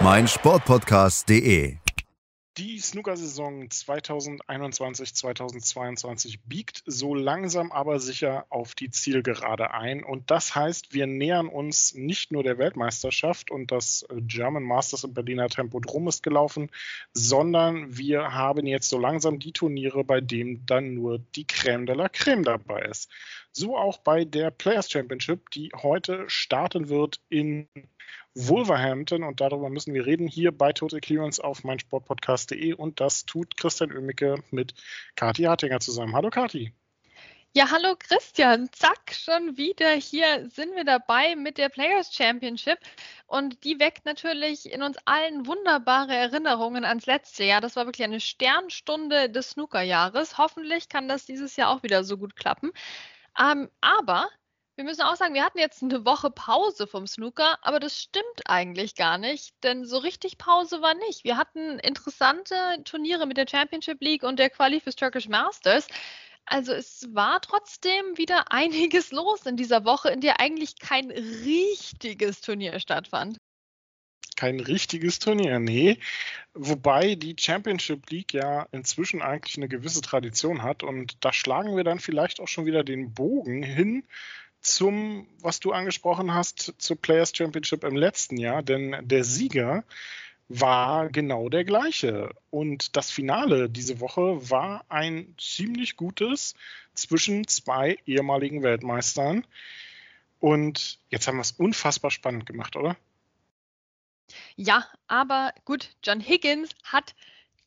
meinsportpodcast.de. Die Snooker-Saison 2021-2022 biegt so langsam aber sicher auf die Zielgerade ein. Und das heißt, wir nähern uns nicht nur der Weltmeisterschaft und das German Masters im Berliner Tempodrom ist gelaufen, sondern wir haben jetzt so langsam die Turniere, bei denen dann nur die Crème de la Crème dabei ist. So auch bei der Players Championship, die heute starten wird in Wolverhampton und darüber müssen wir reden hier bei Total Clearance auf meinsportpodcast.de und das tut Christian Oemicke mit Kati Hartinger zusammen. Hallo Kati. Ja, hallo Christian. Zack, schon wieder hier sind wir dabei mit der Players Championship. Und die weckt natürlich in uns allen wunderbare Erinnerungen ans letzte Jahr. Das war wirklich eine Sternstunde des Snookerjahres. Hoffentlich kann das dieses Jahr auch wieder so gut klappen. Ähm, aber wir müssen auch sagen, wir hatten jetzt eine Woche Pause vom Snooker, aber das stimmt eigentlich gar nicht, denn so richtig Pause war nicht. Wir hatten interessante Turniere mit der Championship League und der Quali fürs Turkish Masters. Also es war trotzdem wieder einiges los in dieser Woche, in der eigentlich kein richtiges Turnier stattfand. Kein richtiges Turnier, nee. Wobei die Championship League ja inzwischen eigentlich eine gewisse Tradition hat und da schlagen wir dann vielleicht auch schon wieder den Bogen hin zum, was du angesprochen hast, zur Players Championship im letzten Jahr, denn der Sieger war genau der gleiche. Und das Finale diese Woche war ein ziemlich gutes zwischen zwei ehemaligen Weltmeistern. Und jetzt haben wir es unfassbar spannend gemacht, oder? Ja, aber gut, John Higgins hat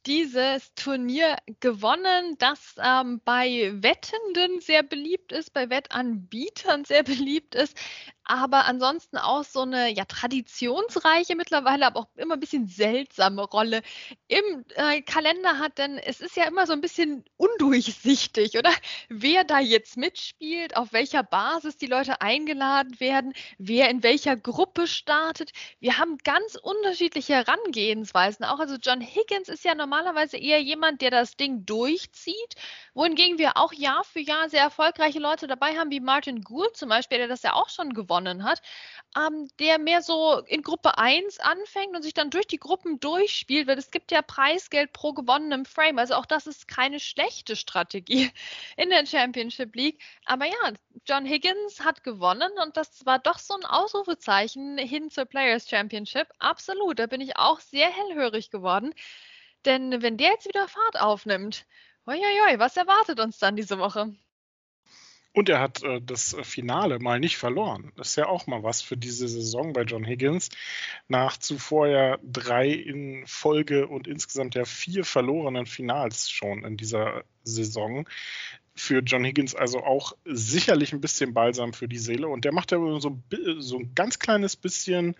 dieses Turnier gewonnen, das ähm, bei Wettenden sehr beliebt ist, bei Wettanbietern sehr beliebt ist aber ansonsten auch so eine ja traditionsreiche mittlerweile, aber auch immer ein bisschen seltsame Rolle im äh, Kalender hat, denn es ist ja immer so ein bisschen undurchsichtig, oder? Wer da jetzt mitspielt, auf welcher Basis die Leute eingeladen werden, wer in welcher Gruppe startet. Wir haben ganz unterschiedliche Herangehensweisen. Auch also John Higgins ist ja normalerweise eher jemand, der das Ding durchzieht, wohingegen wir auch Jahr für Jahr sehr erfolgreiche Leute dabei haben, wie Martin Gould zum Beispiel, der das ja auch schon gewonnen hat, ähm, der mehr so in Gruppe 1 anfängt und sich dann durch die Gruppen durchspielt, weil es gibt ja Preisgeld pro gewonnenem Frame. Also auch das ist keine schlechte Strategie in der Championship League. Aber ja, John Higgins hat gewonnen und das war doch so ein Ausrufezeichen hin zur Players Championship. Absolut, da bin ich auch sehr hellhörig geworden. Denn wenn der jetzt wieder Fahrt aufnimmt, oi, was erwartet uns dann diese Woche? Und er hat äh, das Finale mal nicht verloren. Das ist ja auch mal was für diese Saison bei John Higgins. Nach zuvor ja drei in Folge und insgesamt ja vier verlorenen Finals schon in dieser Saison. Für John Higgins also auch sicherlich ein bisschen Balsam für die Seele. Und der macht ja so, so ein ganz kleines bisschen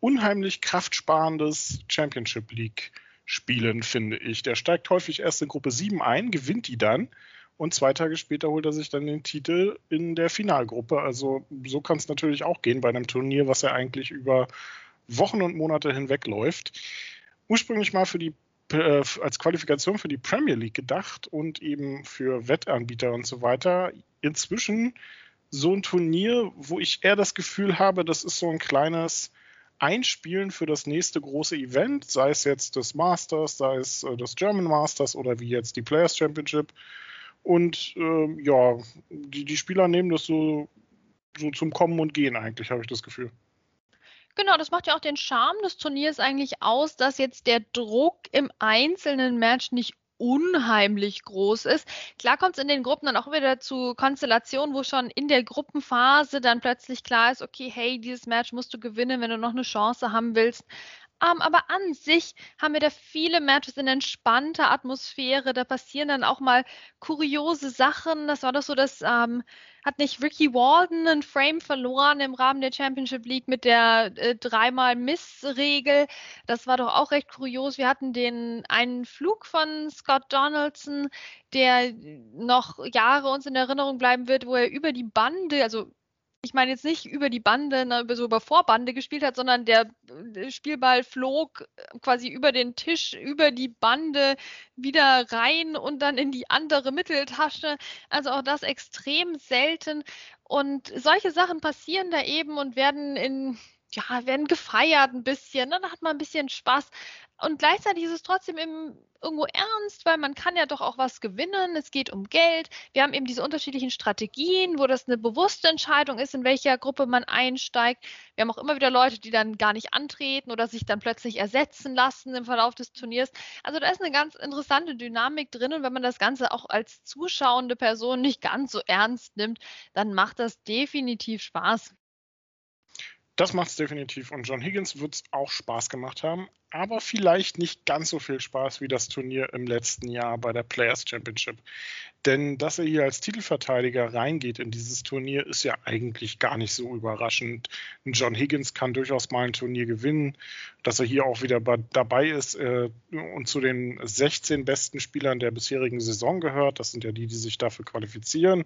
unheimlich kraftsparendes Championship League Spielen, finde ich. Der steigt häufig erst in Gruppe 7 ein, gewinnt die dann und zwei Tage später holt er sich dann den Titel in der Finalgruppe. Also so kann es natürlich auch gehen bei einem Turnier, was ja eigentlich über Wochen und Monate hinweg läuft. Ursprünglich mal für die äh, als Qualifikation für die Premier League gedacht und eben für Wettanbieter und so weiter. Inzwischen so ein Turnier, wo ich eher das Gefühl habe, das ist so ein kleines Einspielen für das nächste große Event, sei es jetzt das Masters, sei es äh, das German Masters oder wie jetzt die Players Championship. Und äh, ja, die, die Spieler nehmen das so, so zum Kommen und Gehen eigentlich, habe ich das Gefühl. Genau, das macht ja auch den Charme des Turniers eigentlich aus, dass jetzt der Druck im einzelnen Match nicht unheimlich groß ist. Klar kommt es in den Gruppen dann auch wieder zu Konstellationen, wo schon in der Gruppenphase dann plötzlich klar ist, okay, hey, dieses Match musst du gewinnen, wenn du noch eine Chance haben willst Um, aber an sich haben wir da viele Matches in entspannter Atmosphäre. Da passieren dann auch mal kuriose Sachen. Das war doch so, dass ähm, hat nicht Ricky Walden einen Frame verloren im Rahmen der Championship League mit der äh, dreimal Miss-Regel. Das war doch auch recht kurios. Wir hatten den einen Flug von Scott Donaldson, der noch Jahre uns in Erinnerung bleiben wird, wo er über die Bande, also ich meine jetzt nicht über die Bande, na, über so über Vorbande gespielt hat, sondern der, der Spielball flog äh, quasi über den Tisch, über die Bande wieder rein und dann in die andere Mitteltasche. Also auch das extrem selten. Und solche Sachen passieren da eben und werden in ja, werden gefeiert ein bisschen, dann hat man ein bisschen Spaß. Und gleichzeitig ist es trotzdem eben irgendwo ernst, weil man kann ja doch auch was gewinnen. Es geht um Geld. Wir haben eben diese unterschiedlichen Strategien, wo das eine bewusste Entscheidung ist, in welcher Gruppe man einsteigt. Wir haben auch immer wieder Leute, die dann gar nicht antreten oder sich dann plötzlich ersetzen lassen im Verlauf des Turniers. Also da ist eine ganz interessante Dynamik drin und wenn man das Ganze auch als zuschauende Person nicht ganz so ernst nimmt, dann macht das definitiv Spaß. Das macht es definitiv. Und John Higgins wird es auch Spaß gemacht haben, aber vielleicht nicht ganz so viel Spaß wie das Turnier im letzten Jahr bei der Players Championship. Denn dass er hier als Titelverteidiger reingeht in dieses Turnier, ist ja eigentlich gar nicht so überraschend. John Higgins kann durchaus mal ein Turnier gewinnen. Dass er hier auch wieder dabei ist äh, und zu den 16 besten Spielern der bisherigen Saison gehört, das sind ja die, die sich dafür qualifizieren.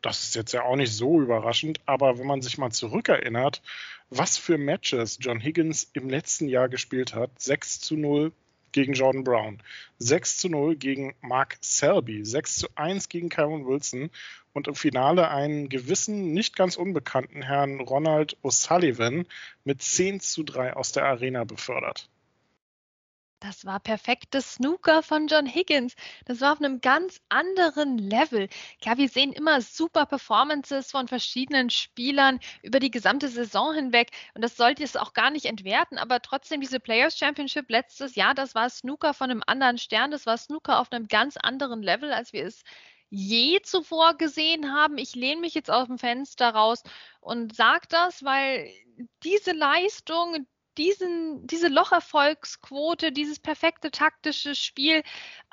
Das ist jetzt ja auch nicht so überraschend. Aber wenn man sich mal zurückerinnert, was für Matches John Higgins im letzten Jahr gespielt hat, 6 zu 0 gegen Jordan Brown, 6 zu 0 gegen Mark Selby, 6 zu 1 gegen Kyron Wilson. Und im Finale einen gewissen, nicht ganz unbekannten Herrn Ronald O'Sullivan mit 10 zu 3 aus der Arena befördert. Das war perfektes Snooker von John Higgins. Das war auf einem ganz anderen Level. Ja, wir sehen immer super Performances von verschiedenen Spielern über die gesamte Saison hinweg. Und das sollte es auch gar nicht entwerten. Aber trotzdem, diese Players Championship letztes Jahr, das war Snooker von einem anderen Stern. Das war Snooker auf einem ganz anderen Level, als wir es je zuvor gesehen haben. Ich lehne mich jetzt aus dem Fenster raus und sage das, weil diese Leistung, diesen, diese Locherfolgsquote, dieses perfekte taktische Spiel,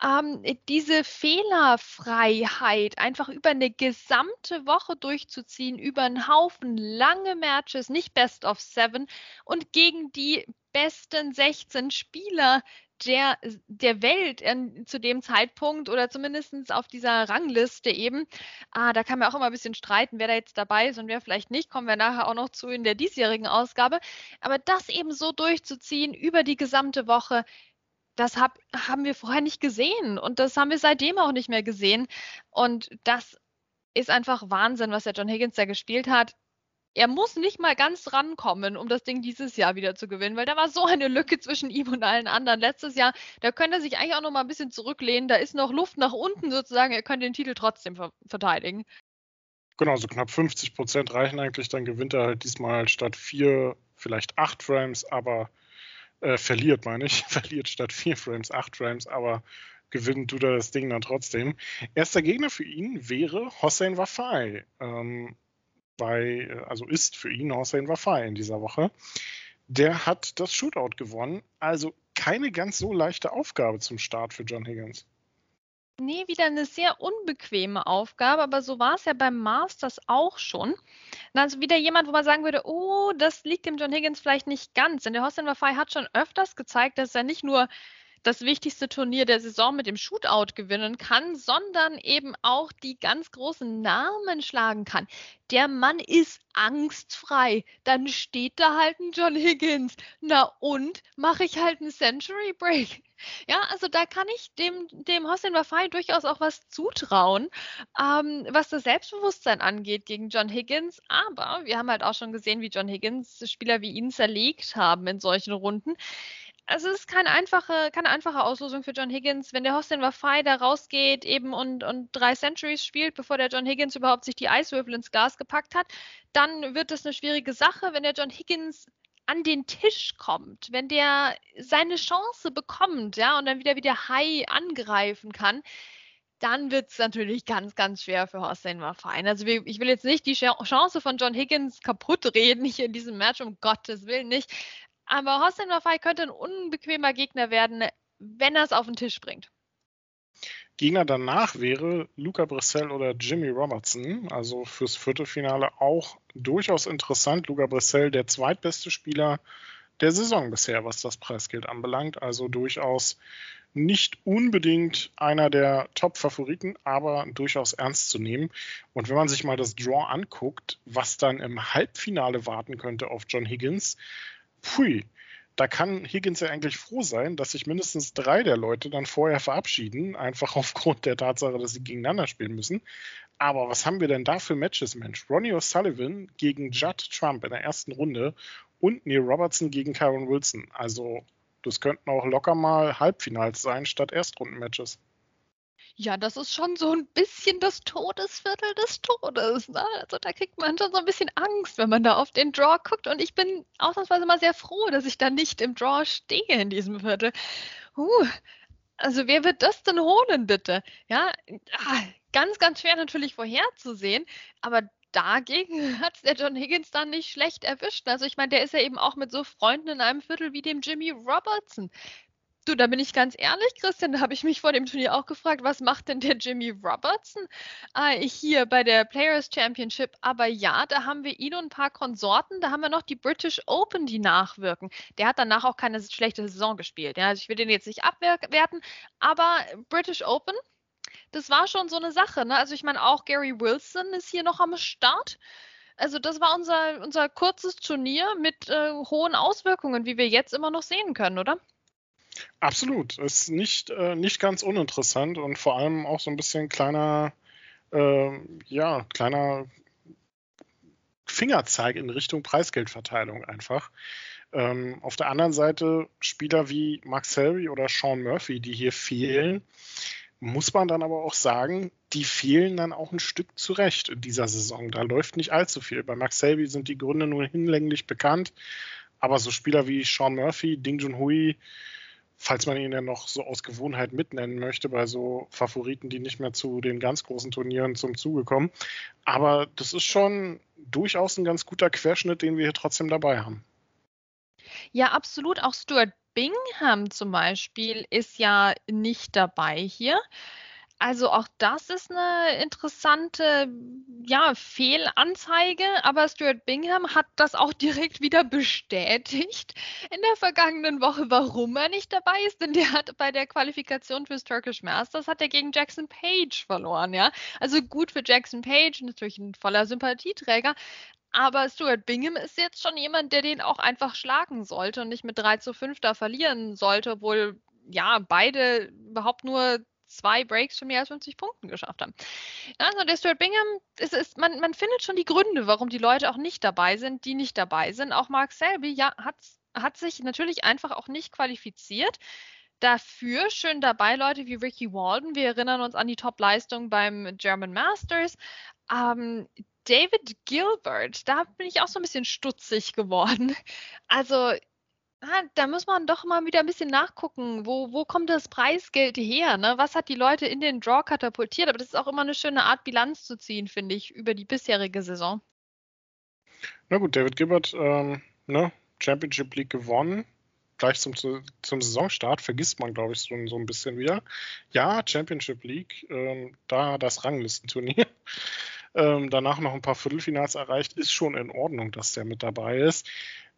ähm, diese Fehlerfreiheit einfach über eine gesamte Woche durchzuziehen, über einen Haufen lange Matches, nicht Best of Seven und gegen die besten 16 Spieler der, der Welt in, zu dem Zeitpunkt oder zumindest auf dieser Rangliste eben. Ah, da kann man auch immer ein bisschen streiten, wer da jetzt dabei ist und wer vielleicht nicht. Kommen wir nachher auch noch zu in der diesjährigen Ausgabe. Aber das eben so durchzuziehen über die gesamte Woche, das hab, haben wir vorher nicht gesehen und das haben wir seitdem auch nicht mehr gesehen. Und das ist einfach Wahnsinn, was der John Higgins da gespielt hat er muss nicht mal ganz rankommen, um das Ding dieses Jahr wieder zu gewinnen, weil da war so eine Lücke zwischen ihm und allen anderen. Letztes Jahr, da könnte er sich eigentlich auch noch mal ein bisschen zurücklehnen. Da ist noch Luft nach unten sozusagen. Er könnte den Titel trotzdem ver verteidigen. Genau, so knapp 50 Prozent reichen eigentlich. Dann gewinnt er halt diesmal statt vier, vielleicht acht Frames, aber äh, verliert, meine ich. verliert statt vier Frames acht Frames, aber gewinnen tut er das Ding dann trotzdem. Erster Gegner für ihn wäre Hossein Wafai. Ähm, bei, äh, also ist für ihn Hossein Wafai in dieser Woche. Der hat das Shootout gewonnen. Also keine ganz so leichte Aufgabe zum Start für John Higgins. Nee, wieder eine sehr unbequeme Aufgabe, aber so war es ja beim Masters auch schon. Also wieder jemand, wo man sagen würde, oh, das liegt dem John Higgins vielleicht nicht ganz. Denn der Hossein Wafai hat schon öfters gezeigt, dass er nicht nur das wichtigste Turnier der Saison mit dem Shootout gewinnen kann, sondern eben auch die ganz großen Namen schlagen kann. Der Mann ist angstfrei. Dann steht da halt ein John Higgins. Na und mache ich halt einen Century Break. Ja, also da kann ich dem, dem Hossein Wafai durchaus auch was zutrauen, ähm, was das Selbstbewusstsein angeht gegen John Higgins. Aber wir haben halt auch schon gesehen, wie John Higgins Spieler wie ihn zerlegt haben in solchen Runden also es ist keine einfache, keine einfache Auslosung für John Higgins. Wenn der Hostin Wafai da rausgeht eben und, und drei Centuries spielt, bevor der John Higgins überhaupt sich die Eiswürfel ins Glas gepackt hat, dann wird das eine schwierige Sache. Wenn der John Higgins an den Tisch kommt, wenn der seine Chance bekommt, ja, und dann wieder wieder High angreifen kann, dann wird es natürlich ganz, ganz schwer für Hossein Wafai. Also ich will jetzt nicht die Chance von John Higgins kaputt reden hier in diesem Match, um Gottes Willen nicht. Aber Hossein Mafai könnte ein unbequemer Gegner werden, wenn er es auf den Tisch bringt. Gegner danach wäre Luca Brissell oder Jimmy Robertson. Also fürs Viertelfinale auch durchaus interessant. Luca Brissell, der zweitbeste Spieler der Saison bisher, was das Preisgeld anbelangt. Also durchaus nicht unbedingt einer der Top-Favoriten, aber durchaus ernst zu nehmen. Und wenn man sich mal das Draw anguckt, was dann im Halbfinale warten könnte auf John Higgins, pfui, da kann Higgins ja eigentlich froh sein, dass sich mindestens drei der Leute dann vorher verabschieden, einfach aufgrund der Tatsache, dass sie gegeneinander spielen müssen. Aber was haben wir denn da für Matches, Mensch? Ronnie O'Sullivan gegen Judd Trump in der ersten Runde und Neil Robertson gegen Kyron Wilson. Also, das könnten auch locker mal Halbfinals sein statt Erstrundenmatches. Ja, das ist schon so ein bisschen das Todesviertel des Todes. Ne? Also da kriegt man schon so ein bisschen Angst, wenn man da auf den Draw guckt. Und ich bin ausnahmsweise mal sehr froh, dass ich da nicht im Draw stehe in diesem Viertel. Uh, also wer wird das denn holen, bitte? Ja, ah, ganz, ganz schwer natürlich vorherzusehen. Aber dagegen hat es der John Higgins dann nicht schlecht erwischt. Also ich meine, der ist ja eben auch mit so Freunden in einem Viertel wie dem Jimmy Robertson. Du, da bin ich ganz ehrlich, Christian, da habe ich mich vor dem Turnier auch gefragt, was macht denn der Jimmy Robertson äh, hier bei der Players Championship? Aber ja, da haben wir ihn und ein paar Konsorten. Da haben wir noch die British Open, die nachwirken. Der hat danach auch keine schlechte Saison gespielt. Ja? Also ich will den jetzt nicht abwerten, aber British Open, das war schon so eine Sache. Ne? Also ich meine, auch Gary Wilson ist hier noch am Start. Also das war unser, unser kurzes Turnier mit äh, hohen Auswirkungen, wie wir jetzt immer noch sehen können, oder? Absolut. Ist nicht, äh, nicht ganz uninteressant und vor allem auch so ein bisschen kleiner, äh, ja, kleiner Fingerzeig in Richtung Preisgeldverteilung einfach. Ähm, auf der anderen Seite Spieler wie Mark Selby oder Sean Murphy, die hier fehlen, muss man dann aber auch sagen, die fehlen dann auch ein Stück zurecht in dieser Saison. Da läuft nicht allzu viel. Bei Max Selby sind die Gründe nur hinlänglich bekannt, aber so Spieler wie Sean Murphy, Ding Junhui, falls man ihn ja noch so aus Gewohnheit mitnennen möchte, bei so Favoriten, die nicht mehr zu den ganz großen Turnieren zum Zuge kommen. Aber das ist schon durchaus ein ganz guter Querschnitt, den wir hier trotzdem dabei haben. Ja, absolut. Auch Stuart Bingham zum Beispiel ist ja nicht dabei hier. Also auch das ist eine interessante, ja, Fehlanzeige, aber Stuart Bingham hat das auch direkt wieder bestätigt in der vergangenen Woche, warum er nicht dabei ist, denn der hat bei der Qualifikation fürs Turkish Masters hat er gegen Jackson Page verloren, ja. Also gut für Jackson Page, natürlich ein voller Sympathieträger, aber Stuart Bingham ist jetzt schon jemand, der den auch einfach schlagen sollte und nicht mit 3 zu 5 da verlieren sollte, obwohl ja beide überhaupt nur zwei Breaks für mehr als 50 Punkten geschafft haben. Also der Stuart Bingham, es ist, man, man findet schon die Gründe, warum die Leute auch nicht dabei sind, die nicht dabei sind. Auch Mark Selby ja, hat, hat sich natürlich einfach auch nicht qualifiziert. Dafür schön dabei Leute wie Ricky Walden. Wir erinnern uns an die Top-Leistung beim German Masters. Ähm, David Gilbert, da bin ich auch so ein bisschen stutzig geworden. Also Ah, da muss man doch mal wieder ein bisschen nachgucken, wo, wo kommt das Preisgeld her? Ne? Was hat die Leute in den Draw katapultiert? Aber das ist auch immer eine schöne Art, Bilanz zu ziehen, finde ich, über die bisherige Saison. Na gut, David Gibbert, ähm, ne? Championship League gewonnen. Gleich zum, zum Saisonstart vergisst man, glaube ich, so, so ein bisschen wieder. Ja, Championship League, ähm, da das Ranglistenturnier. Ähm, danach noch ein paar Viertelfinals erreicht, ist schon in Ordnung, dass der mit dabei ist.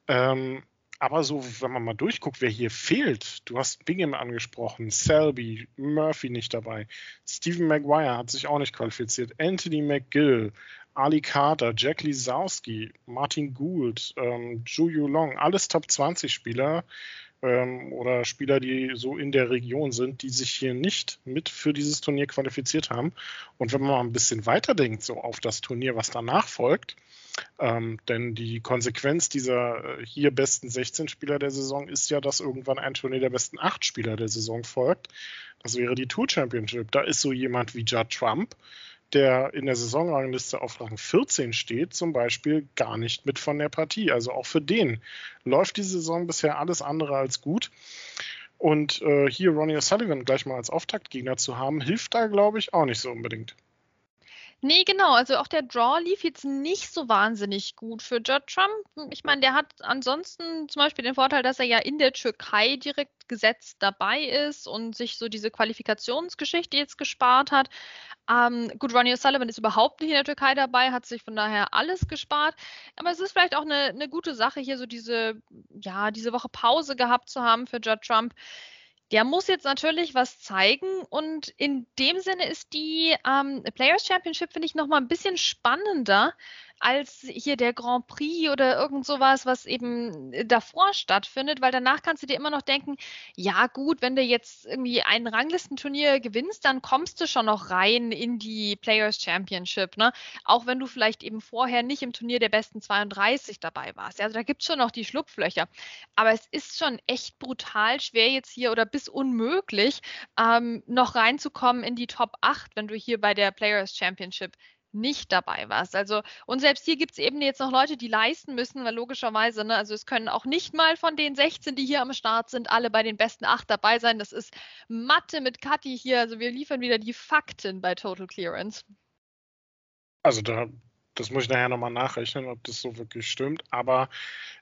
Ähm, aber so, wenn man mal durchguckt, wer hier fehlt, du hast Bingham angesprochen, Selby, Murphy nicht dabei, Stephen Maguire hat sich auch nicht qualifiziert, Anthony McGill, Ali Carter, Jack Lisowski, Martin Gould, ähm, Zhu Yulong, alles Top 20 Spieler ähm, oder Spieler, die so in der Region sind, die sich hier nicht mit für dieses Turnier qualifiziert haben. Und wenn man mal ein bisschen weiterdenkt, so auf das Turnier, was danach folgt, ähm, denn die Konsequenz dieser äh, hier besten 16 Spieler der Saison ist ja, dass irgendwann ein Turnier der besten 8 Spieler der Saison folgt. Das wäre die Tour Championship. Da ist so jemand wie Judd Trump, der in der Saisonrangliste auf Rang 14 steht, zum Beispiel gar nicht mit von der Partie. Also auch für den läuft die Saison bisher alles andere als gut. Und äh, hier Ronnie O'Sullivan gleich mal als Auftaktgegner zu haben, hilft da, glaube ich, auch nicht so unbedingt. Nee, genau. Also auch der Draw lief jetzt nicht so wahnsinnig gut für Judd Trump. Ich meine, der hat ansonsten zum Beispiel den Vorteil, dass er ja in der Türkei direkt gesetzt dabei ist und sich so diese Qualifikationsgeschichte jetzt gespart hat. Ähm, gut, Ronnie O'Sullivan ist überhaupt nicht in der Türkei dabei, hat sich von daher alles gespart. Aber es ist vielleicht auch eine, eine gute Sache, hier so diese, ja, diese Woche Pause gehabt zu haben für Judd Trump. Der muss jetzt natürlich was zeigen und in dem Sinne ist die ähm, Players Championship, finde ich, nochmal ein bisschen spannender, als hier der Grand Prix oder irgend sowas, was eben äh, davor stattfindet, weil danach kannst du dir immer noch denken, ja gut, wenn du jetzt irgendwie ein Ranglistenturnier gewinnst, dann kommst du schon noch rein in die Players Championship, ne? Auch wenn du vielleicht eben vorher nicht im Turnier der besten 32 dabei warst. Also da gibt es schon noch die Schlupflöcher. Aber es ist schon echt brutal schwer jetzt hier oder bis unmöglich, ähm, noch reinzukommen in die Top 8, wenn du hier bei der Players Championship nicht dabei warst. Also, und selbst hier gibt es eben jetzt noch Leute, die leisten müssen, weil logischerweise, ne, also es können auch nicht mal von den 16, die hier am Start sind, alle bei den besten 8 dabei sein. Das ist Mathe mit Kathi hier. Also wir liefern wieder die Fakten bei Total Clearance. Also da das muss ich nachher nochmal nachrechnen, ob das so wirklich stimmt. Aber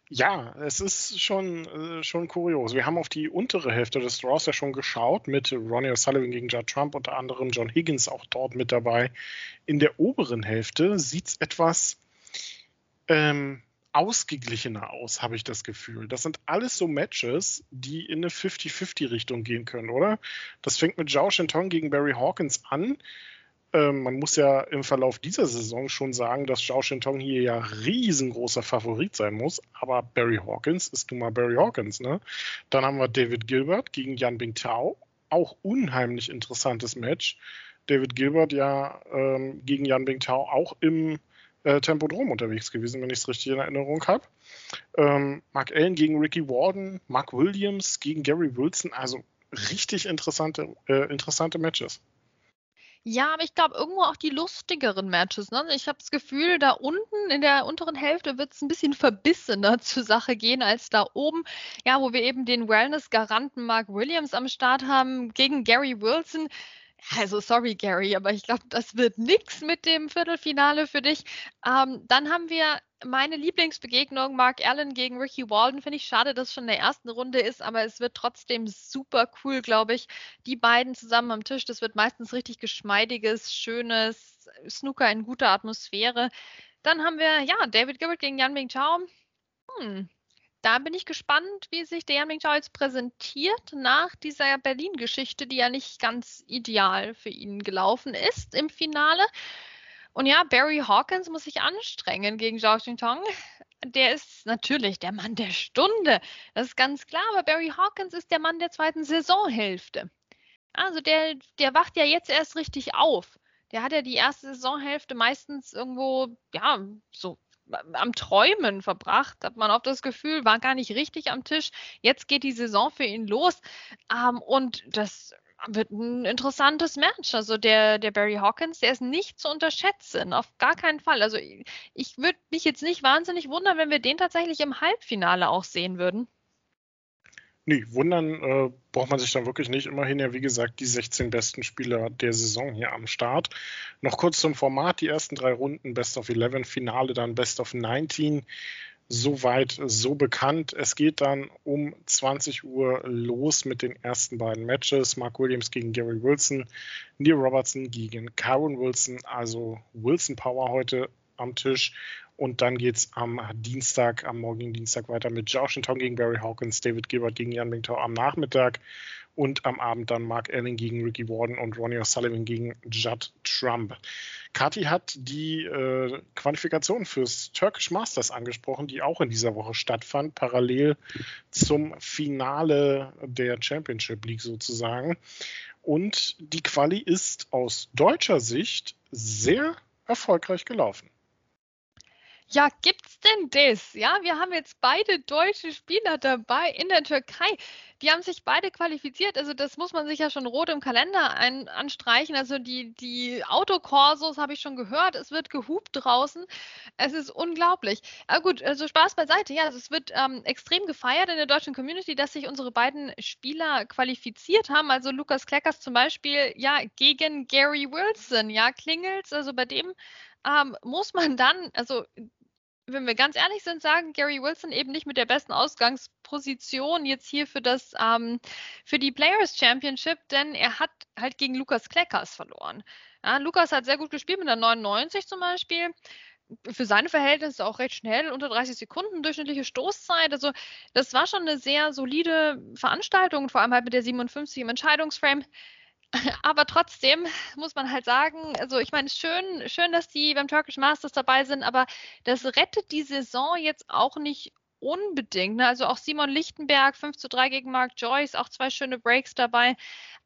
ja, es ist schon, äh, schon kurios. Wir haben auf die untere Hälfte des Draws ja schon geschaut, mit Ronnie O'Sullivan gegen Judd Trump, unter anderem John Higgins auch dort mit dabei. In der oberen Hälfte sieht es etwas ähm, ausgeglichener aus, habe ich das Gefühl. Das sind alles so Matches, die in eine 50-50-Richtung gehen können, oder? Das fängt mit Zhao Shintong gegen Barry Hawkins an ähm, man muss ja im Verlauf dieser Saison schon sagen, dass Zhao Shintong hier ja riesengroßer Favorit sein muss. Aber Barry Hawkins ist nun mal Barry Hawkins. Ne? Dann haben wir David Gilbert gegen Yan Bingtao. Auch unheimlich interessantes Match. David Gilbert ja ähm, gegen Yan Bingtao auch im äh, Tempodrom unterwegs gewesen, wenn ich es richtig in Erinnerung habe. Ähm, Mark Allen gegen Ricky Warden, Mark Williams gegen Gary Wilson. Also richtig interessante, äh, interessante Matches. Ja, aber ich glaube irgendwo auch die lustigeren Matches. Ne? Ich habe das Gefühl, da unten in der unteren Hälfte wird es ein bisschen verbissener zur Sache gehen als da oben. Ja, wo wir eben den Wellness-Garanten Mark Williams am Start haben gegen Gary Wilson. Also sorry, Gary, aber ich glaube, das wird nichts mit dem Viertelfinale für dich. Ähm, dann haben wir meine Lieblingsbegegnung, Mark Allen gegen Ricky Walden. Finde ich schade, dass es schon in der ersten Runde ist, aber es wird trotzdem super cool, glaube ich. Die beiden zusammen am Tisch, das wird meistens richtig geschmeidiges, schönes Snooker in guter Atmosphäre. Dann haben wir, ja, David Gilbert gegen Yan Ming Chao. Hm, da bin ich gespannt, wie sich der Yang jetzt präsentiert nach dieser Berlin-Geschichte, die ja nicht ganz ideal für ihn gelaufen ist im Finale. Und ja, Barry Hawkins muss sich anstrengen gegen Zhao Xintong. Der ist natürlich der Mann der Stunde. Das ist ganz klar, aber Barry Hawkins ist der Mann der zweiten Saisonhälfte. Also der, der wacht ja jetzt erst richtig auf. Der hat ja die erste Saisonhälfte meistens irgendwo, ja, so am Träumen verbracht, hat man oft das Gefühl, war gar nicht richtig am Tisch. Jetzt geht die Saison für ihn los. Ähm, und das wird ein interessantes Match. Also der, der Barry Hawkins, der ist nicht zu unterschätzen, auf gar keinen Fall. Also ich, ich würde mich jetzt nicht wahnsinnig wundern, wenn wir den tatsächlich im Halbfinale auch sehen würden. Nee, wundern äh, braucht man sich dann wirklich nicht. Immerhin ja, wie gesagt, die 16 besten Spieler der Saison hier am Start. Noch kurz zum Format: die ersten drei Runden, Best of 11, Finale dann Best of 19. Soweit so bekannt. Es geht dann um 20 Uhr los mit den ersten beiden Matches. Mark Williams gegen Gary Wilson, Neil Robertson gegen Karen Wilson, also Wilson Power heute am Tisch. Und dann geht es am Dienstag, am morgigen Dienstag weiter mit Josh Tong gegen Barry Hawkins, David Gilbert gegen Jan Bingtao am Nachmittag und am Abend dann Mark Allen gegen Ricky Warden und Ronnie O'Sullivan gegen Judd Trump. Kati hat die äh, Qualifikation fürs Turkish Masters angesprochen, die auch in dieser Woche stattfand, parallel zum Finale der Championship League sozusagen. Und die Quali ist aus deutscher Sicht sehr erfolgreich gelaufen. Ja, gibt's denn das? Ja, wir haben jetzt beide deutsche Spieler dabei in der Türkei. Die haben sich beide qualifiziert. Also das muss man sich ja schon rot im Kalender ein, anstreichen. Also die, die Autokorsos habe ich schon gehört. Es wird gehupt draußen. Es ist unglaublich. Aber gut, also Spaß beiseite. Ja, also es wird ähm, extrem gefeiert in der deutschen Community, dass sich unsere beiden Spieler qualifiziert haben. Also Lukas Kleckers zum Beispiel, ja, gegen Gary Wilson. Ja, klingelt's. Also bei dem ähm, muss man dann, also wenn wir ganz ehrlich sind, sagen Gary Wilson eben nicht mit der besten Ausgangsposition jetzt hier für das ähm, für die Players Championship, denn er hat halt gegen Lukas Kleckers verloren. Ja, Lukas hat sehr gut gespielt mit der 99 zum Beispiel. Für seine Verhältnisse auch recht schnell, unter 30 Sekunden durchschnittliche Stoßzeit. Also das war schon eine sehr solide Veranstaltung, vor allem halt mit der 57 im Entscheidungsframe. aber trotzdem muss man halt sagen, also ich meine, schön, schön, dass die beim Turkish Masters dabei sind, aber das rettet die Saison jetzt auch nicht unbedingt. Ne? Also auch Simon Lichtenberg, 5 zu 3 gegen Mark Joyce, auch zwei schöne Breaks dabei.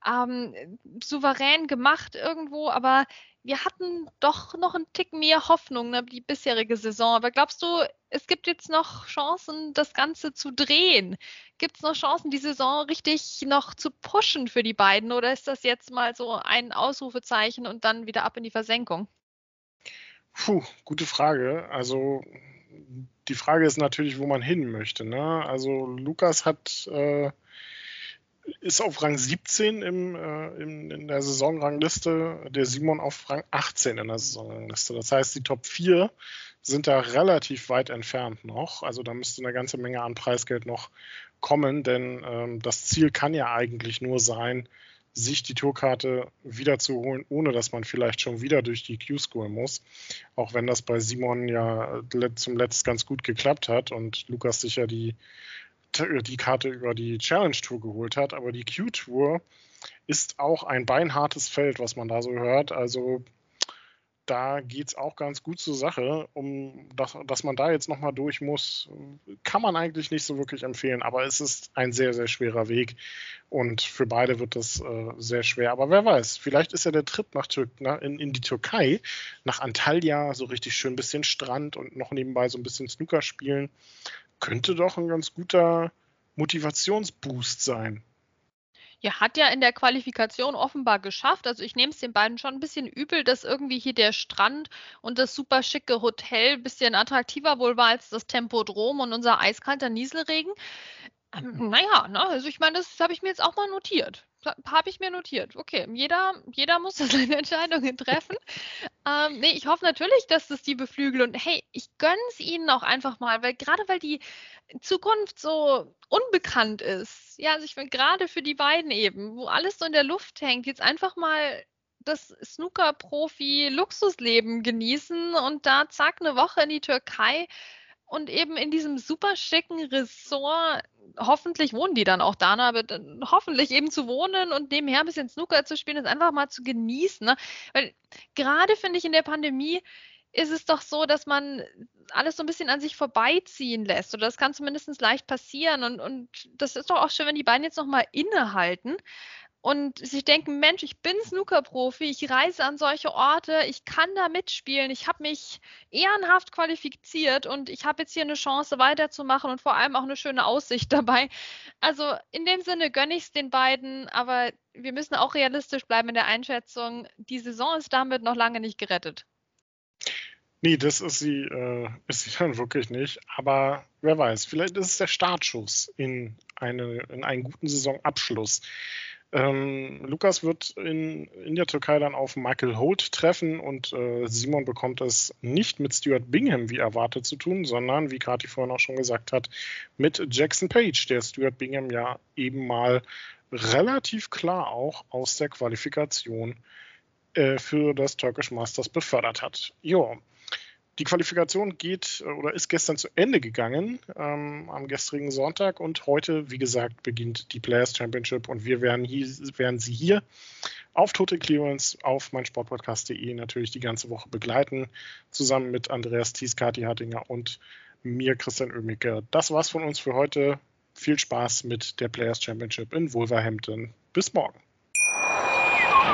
Ähm, souverän gemacht irgendwo, aber wir hatten doch noch einen Tick mehr Hoffnung, ne, die bisherige Saison. Aber glaubst du, es gibt jetzt noch Chancen, das Ganze zu drehen? Gibt es noch Chancen, die Saison richtig noch zu pushen für die beiden? Oder ist das jetzt mal so ein Ausrufezeichen und dann wieder ab in die Versenkung? Puh, gute Frage. Also die Frage ist natürlich, wo man hin möchte. Ne? Also Lukas hat äh, ist auf Rang 17 im, äh, im, in der Saisonrangliste, der Simon auf Rang 18 in der Saisonrangliste. Das heißt, die Top 4 sind da relativ weit entfernt noch. Also da müsste eine ganze Menge an Preisgeld noch kommen, denn ähm, das Ziel kann ja eigentlich nur sein, sich die Tourkarte wiederzuholen, ohne dass man vielleicht schon wieder durch die Q-Score muss. Auch wenn das bei Simon ja zum Letzt ganz gut geklappt hat und Lukas sich ja die die Karte über die Challenge Tour geholt hat, aber die Q-Tour ist auch ein beinhartes Feld, was man da so hört. Also da geht es auch ganz gut zur Sache. Um das, dass man da jetzt nochmal durch muss, kann man eigentlich nicht so wirklich empfehlen. Aber es ist ein sehr, sehr schwerer Weg. Und für beide wird das äh, sehr schwer. Aber wer weiß, vielleicht ist ja der Trip nach Tür na, in, in, die Türkei, nach Antalya, so richtig schön ein bisschen Strand und noch nebenbei so ein bisschen Snooker spielen könnte doch ein ganz guter Motivationsboost sein. Ja, hat ja in der Qualifikation offenbar geschafft. Also ich nehme es den beiden schon ein bisschen übel, dass irgendwie hier der Strand und das super schicke Hotel ein bisschen attraktiver wohl war als das Tempodrom und unser eiskalter Nieselregen. Ähm, naja, ne, also ich meine, das habe ich mir jetzt auch mal notiert. Habe ich mir notiert. Okay, jeder, jeder muss seine Entscheidungen treffen. ähm, nee, ich hoffe natürlich, dass das die beflügelt und hey, ich gönne es ihnen auch einfach mal, weil gerade weil die Zukunft so unbekannt ist, ja, also ich will gerade für die beiden eben, wo alles so in der Luft hängt, jetzt einfach mal das Snooker-Profi-Luxusleben genießen und da zack eine Woche in die Türkei und eben in diesem super schicken Ressort, hoffentlich wohnen die dann auch da, ne, aber hoffentlich eben zu wohnen und nebenher ein bisschen Snooker zu spielen, ist einfach mal zu genießen. Ne? Weil gerade finde ich in der Pandemie ist es doch so, dass man alles so ein bisschen an sich vorbeiziehen lässt. Oder das kann zumindest leicht passieren. Und, und das ist doch auch schön, wenn die beiden jetzt nochmal innehalten und sich denken, Mensch, ich bin Snooker-Profi, ich reise an solche Orte, ich kann da mitspielen, ich habe mich ehrenhaft qualifiziert und ich habe jetzt hier eine Chance weiterzumachen und vor allem auch eine schöne Aussicht dabei. Also in dem Sinne gönne ich es den beiden, aber wir müssen auch realistisch bleiben in der Einschätzung. Die Saison ist damit noch lange nicht gerettet. Nee, das ist sie, äh, ist sie dann wirklich nicht. Aber wer weiß, vielleicht ist es der Startschuss in, eine, in einen guten Saisonabschluss. Ähm, Lukas wird in, in der Türkei dann auf Michael Holt treffen und äh, Simon bekommt es nicht mit Stuart Bingham wie erwartet zu tun, sondern, wie Kati vorhin auch schon gesagt hat, mit Jackson Page, der Stuart Bingham ja eben mal relativ klar auch aus der Qualifikation äh, für das Turkish Masters befördert hat. Ja, die Qualifikation geht äh, oder ist gestern zu Ende gegangen ähm, am gestrigen Sonntag und heute, wie gesagt, beginnt die Players Championship und wir werden, hier, werden Sie hier auf Total Clearance auf meinsportpodcast.de natürlich die ganze Woche begleiten, zusammen mit Andreas Thies, Kati Hartinger und mir, Christian Oemicke. Das war's von uns für heute. Viel Spaß mit der Players Championship in Wolverhampton. Bis morgen.